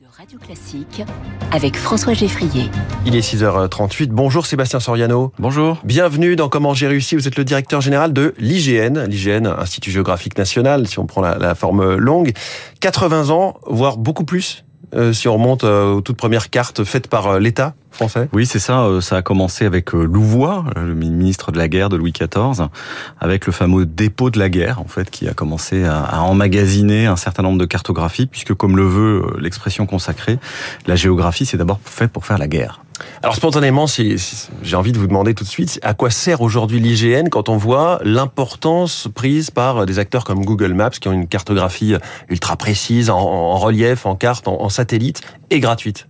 de Radio Classique avec François Geffrier. Il est 6h38. Bonjour Sébastien Soriano. Bonjour. Bienvenue dans Comment j'ai réussi. Vous êtes le directeur général de l'IGN. L'IGN, Institut géographique national, si on prend la, la forme longue. 80 ans, voire beaucoup plus euh, si on remonte euh, aux toutes premières cartes faites par euh, l'État français Oui, c'est ça. Ça a commencé avec Louvois, le ministre de la guerre de Louis XIV, avec le fameux dépôt de la guerre, en fait, qui a commencé à, emmagasiner un certain nombre de cartographies, puisque comme le veut l'expression consacrée, la géographie, c'est d'abord fait pour faire la guerre. Alors spontanément, si, si, j'ai envie de vous demander tout de suite, à quoi sert aujourd'hui l'IGN quand on voit l'importance prise par des acteurs comme Google Maps qui ont une cartographie ultra précise, en, en relief, en carte, en, en satellite et gratuite?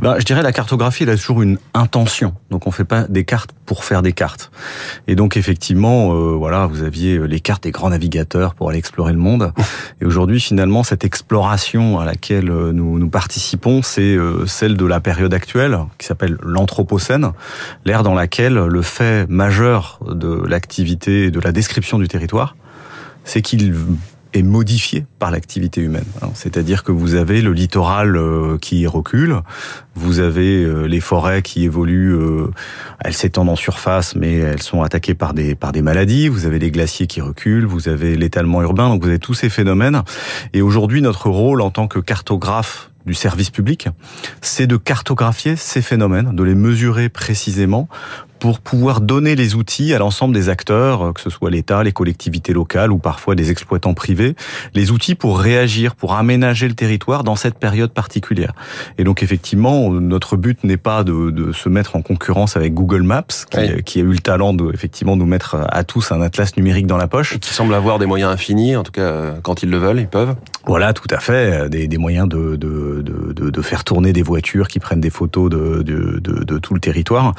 Ben, je dirais la cartographie, elle a toujours une intention. Donc on fait pas des cartes pour faire des cartes. Et donc effectivement, euh, voilà, vous aviez les cartes des grands navigateurs pour aller explorer le monde. Et aujourd'hui, finalement, cette exploration à laquelle euh, nous, nous participons, c'est euh, celle de la période actuelle, qui s'appelle l'Anthropocène, l'ère dans laquelle le fait majeur de l'activité et de la description du territoire, c'est qu'il est modifié par l'activité humaine. C'est-à-dire que vous avez le littoral euh, qui recule, vous avez euh, les forêts qui évoluent, euh, elles s'étendent en surface, mais elles sont attaquées par des par des maladies. Vous avez les glaciers qui reculent, vous avez l'étalement urbain, donc vous avez tous ces phénomènes. Et aujourd'hui, notre rôle en tant que cartographe du service public, c'est de cartographier ces phénomènes, de les mesurer précisément pour pouvoir donner les outils à l'ensemble des acteurs, que ce soit l'État, les collectivités locales ou parfois des exploitants privés, les outils pour réagir, pour aménager le territoire dans cette période particulière. Et donc effectivement, notre but n'est pas de, de, se mettre en concurrence avec Google Maps, qui, oui. qui, a eu le talent de effectivement nous mettre à tous un atlas numérique dans la poche, et qui semble avoir des moyens infinis, en tout cas quand ils le veulent, ils peuvent. Voilà, tout à fait, des, des moyens de, de, de, de, faire tourner des voitures qui prennent des photos de, de, de, tout le territoire.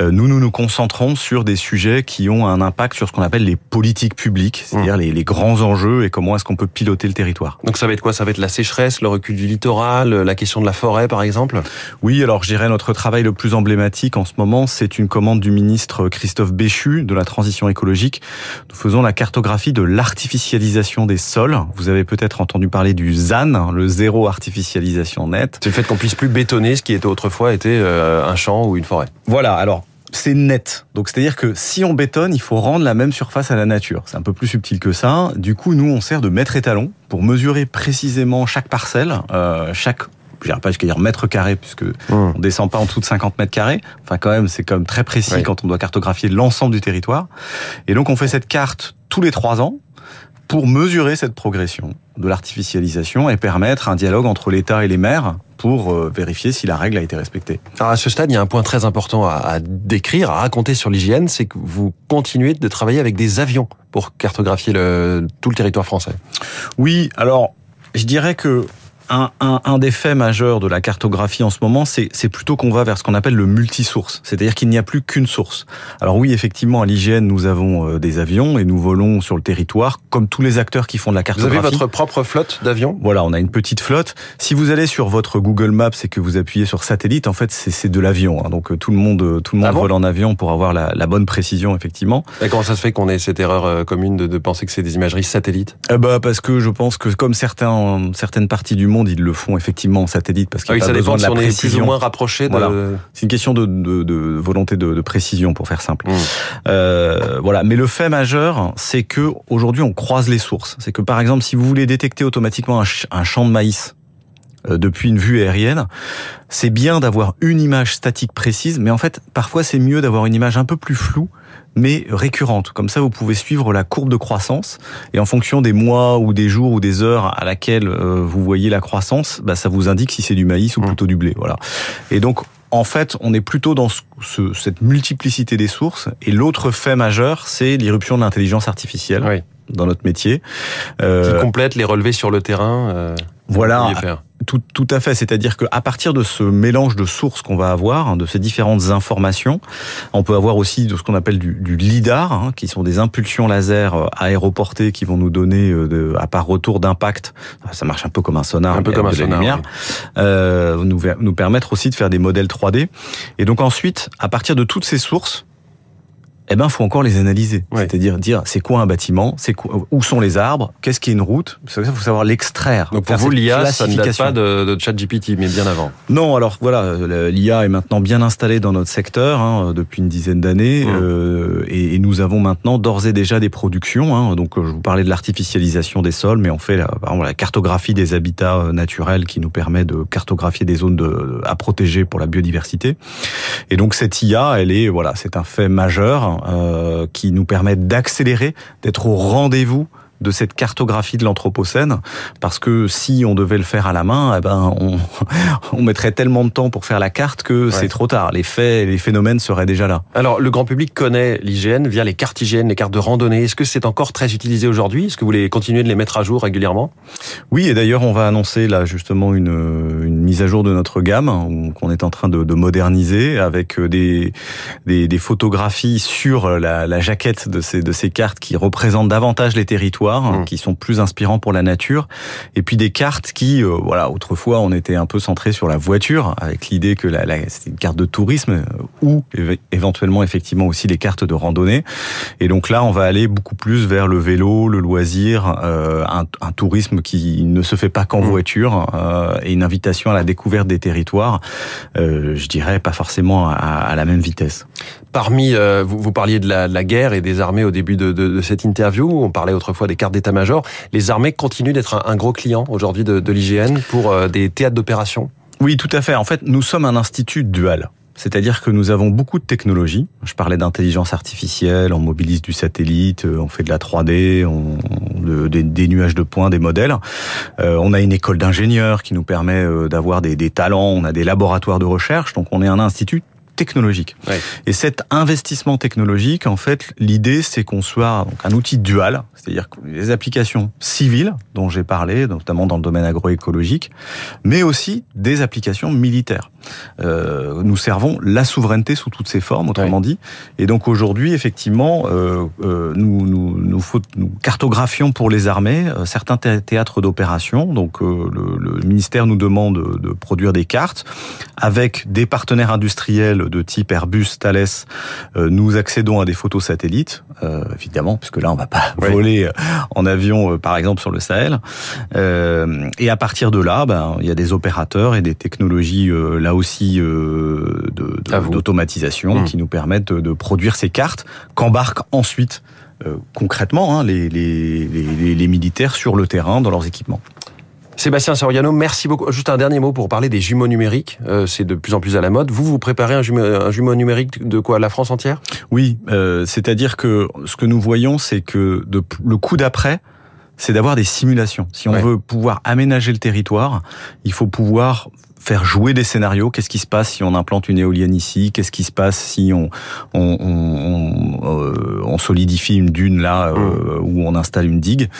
Euh, nous, nous nous concentrons sur des sujets qui ont un impact sur ce qu'on appelle les politiques publiques, c'est-à-dire mmh. les, les, grands enjeux et comment est-ce qu'on peut piloter le territoire. Donc ça va être quoi? Ça va être la sécheresse, le recul du littoral, la question de la forêt par exemple? Oui, alors je dirais notre travail le plus emblématique en ce moment, c'est une commande du ministre Christophe Béchu de la transition écologique. Nous faisons la cartographie de l'artificialisation des sols. Vous avez peut-être entendu parler du ZAN, le zéro artificialisation nette. C'est le fait qu'on puisse plus bétonner ce qui était autrefois était euh, un champ ou une forêt. Voilà, alors c'est net. Donc c'est-à-dire que si on bétonne, il faut rendre la même surface à la nature. C'est un peu plus subtil que ça. Du coup, nous, on sert de mètre étalon pour mesurer précisément chaque parcelle, euh, chaque je dirais pas jusqu'à dire mètre carré puisque mmh. on descend pas en dessous de 50 mètres carrés. Enfin quand même c'est quand même très précis oui. quand on doit cartographier l'ensemble du territoire. Et donc on fait cette carte tous les trois ans pour mesurer cette progression de l'artificialisation et permettre un dialogue entre l'État et les maires pour euh, vérifier si la règle a été respectée. Alors à ce stade, il y a un point très important à, à décrire, à raconter sur l'hygiène, c'est que vous continuez de travailler avec des avions pour cartographier le, tout le territoire français. Oui, alors je dirais que un, un, un, des faits majeurs de la cartographie en ce moment, c'est plutôt qu'on va vers ce qu'on appelle le multisource, c'est-à-dire qu'il n'y a plus qu'une source. Alors oui, effectivement, à l'IGN, nous avons euh, des avions et nous volons sur le territoire, comme tous les acteurs qui font de la cartographie. Vous avez votre propre flotte d'avions? Voilà, on a une petite flotte. Si vous allez sur votre Google Maps et que vous appuyez sur satellite, en fait, c'est de l'avion. Hein. Donc tout le monde, tout le monde ah bon? vole en avion pour avoir la, la, bonne précision, effectivement. Et comment ça se fait qu'on ait cette erreur euh, commune de, de penser que c'est des imageries satellites? Eh bah, Parce que je pense que comme certains, certaines parties du monde, ils le font effectivement en satellite parce qu'il ah oui, a pas besoin de la si précision. on est plus ou moins rapproché. De... Voilà. C'est une question de, de, de volonté de, de, précision pour faire simple. Mmh. Euh, voilà. Mais le fait majeur, c'est que aujourd'hui on croise les sources. C'est que par exemple, si vous voulez détecter automatiquement un, ch un champ de maïs depuis une vue aérienne, c'est bien d'avoir une image statique précise, mais en fait, parfois c'est mieux d'avoir une image un peu plus floue mais récurrente. Comme ça, vous pouvez suivre la courbe de croissance et en fonction des mois ou des jours ou des heures à laquelle euh, vous voyez la croissance, bah, ça vous indique si c'est du maïs ou mmh. plutôt du blé. Voilà. Et donc, en fait, on est plutôt dans ce, cette multiplicité des sources. Et l'autre fait majeur, c'est l'irruption de l'intelligence artificielle. Oui. Dans notre métier. Euh, qui complète les relevés sur le terrain. Euh, voilà. Tout, tout, à fait. C'est-à-dire qu'à partir de ce mélange de sources qu'on va avoir, hein, de ces différentes informations, on peut avoir aussi de ce qu'on appelle du, du lidar, hein, qui sont des impulsions laser euh, aéroportées qui vont nous donner, euh, de, à part retour d'impact, ça marche un peu comme un sonar, un peu comme un sonar, lumière, oui. euh, nous, nous permettre aussi de faire des modèles 3D. Et donc ensuite, à partir de toutes ces sources, eh ben, faut encore les analyser. C'est-à-dire dire, c'est quoi un bâtiment, c'est où sont les arbres, qu'est-ce qui est une route? Ça, faut savoir l'extraire. Donc pour vous, l'IA, ça ne date pas de, de ChatGPT, mais bien avant. Non, alors voilà, l'IA est maintenant bien installée dans notre secteur hein, depuis une dizaine d'années, mmh. euh, et, et, nous avons maintenant d'ores et déjà des productions. Hein, donc je vous parlais de l'artificialisation des sols, mais on fait la, la cartographie des habitats euh, naturels qui nous permet de cartographier des zones de, à protéger pour la biodiversité. Et donc cette IA, elle est voilà, c'est un fait majeur euh, qui nous permettent d'accélérer, d'être au rendez-vous de cette cartographie de l'anthropocène, parce que si on devait le faire à la main, eh ben on, on mettrait tellement de temps pour faire la carte que c'est trop tard. Les faits, les phénomènes seraient déjà là. Alors le grand public connaît l'IGN via les cartes IGN, les cartes de randonnée. Est-ce que c'est encore très utilisé aujourd'hui? Est-ce que vous voulez continuer de les mettre à jour régulièrement? Oui, et d'ailleurs on va annoncer là justement une, une mise à jour de notre gamme qu'on est en train de, de moderniser avec des, des, des photographies sur la, la jaquette de ces, de ces cartes qui représentent davantage les territoires Mmh. qui sont plus inspirants pour la nature, et puis des cartes qui, euh, voilà, autrefois on était un peu centré sur la voiture, avec l'idée que la, la c'était une carte de tourisme euh, ou éventuellement effectivement aussi des cartes de randonnée. Et donc là, on va aller beaucoup plus vers le vélo, le loisir, euh, un, un, tourisme qui ne se fait pas qu'en mmh. voiture, euh, et une invitation à la découverte des territoires. Je dirais pas forcément à, à, la même vitesse. Parmi, vous, vous, parliez de la, guerre et des armées au début de, cette interview. On parlait autrefois des cartes d'état-major. Les armées continuent d'être un, gros client aujourd'hui de, l'IGN pour euh, des théâtres d'opération Oui, tout à fait. En fait, nous sommes un institut dual. C'est-à-dire que nous avons beaucoup de technologies. Je parlais d'intelligence artificielle, on mobilise du satellite, euh, on fait de la 3D, on, des, nuages de points, des modèles. Euh, on a une école d'ingénieurs qui nous permet d'avoir des, talents, on a des laboratoires de recherche. Donc on est un institut technologique. Et cet investissement technologique, en fait, l'idée, c'est qu'on soit donc, un outil dual, c'est-à-dire que les applications civiles dont j'ai parlé, notamment dans le domaine agroécologique, mais aussi des applications militaires. Euh, nous servons la souveraineté sous toutes ses formes, autrement dit. Et donc aujourd'hui, effectivement, euh, euh, nous, nous, nous, faut, nous, cartographions pour les armées euh, certains théâtres d'opération. Donc euh, le, le, ministère nous demande de produire des cartes avec des partenaires industriels de type Airbus, Thales. nous accédons à des photos satellites, évidemment, puisque là on va pas voler en avion, par exemple sur le Sahel. et à partir de là, ben, il y a des opérateurs et des technologies là aussi euh, d'automatisation mmh. qui nous permettent de, produire ces cartes qu'embarquent ensuite euh, concrètement hein, les, les, les, les militaires sur le terrain dans leurs équipements. Sébastien Soriano, merci beaucoup. Juste un dernier mot pour parler des jumeaux numériques. Euh, c'est de plus en plus à la mode. Vous, vous préparez un jumeau, un jumeau numérique de quoi? La France entière? Oui, euh, c'est-à-dire que ce que nous voyons, c'est que de, le coup d'après, c'est d'avoir des simulations. Si on ouais. veut pouvoir aménager le territoire, il faut pouvoir faire jouer des scénarios. Qu'est-ce qui se passe si on implante une éolienne ici? Qu'est-ce qui se passe si on on, on, euh, on solidifie une dune là euh, mmh. où on installe une digue?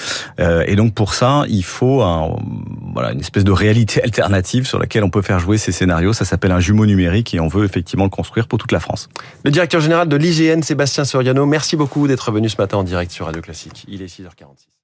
Euh, Et donc pour ça, il faut un, voilà une espèce de réalité alternative sur laquelle on peut faire jouer ces scénarios. Ça s'appelle un jumeau numérique et on veut effectivement le construire pour toute la France. Le directeur général de l'IGN, Sébastien Soriano, merci beaucoup d'être venu ce matin en direct sur Radio Classique. Il est 6h46.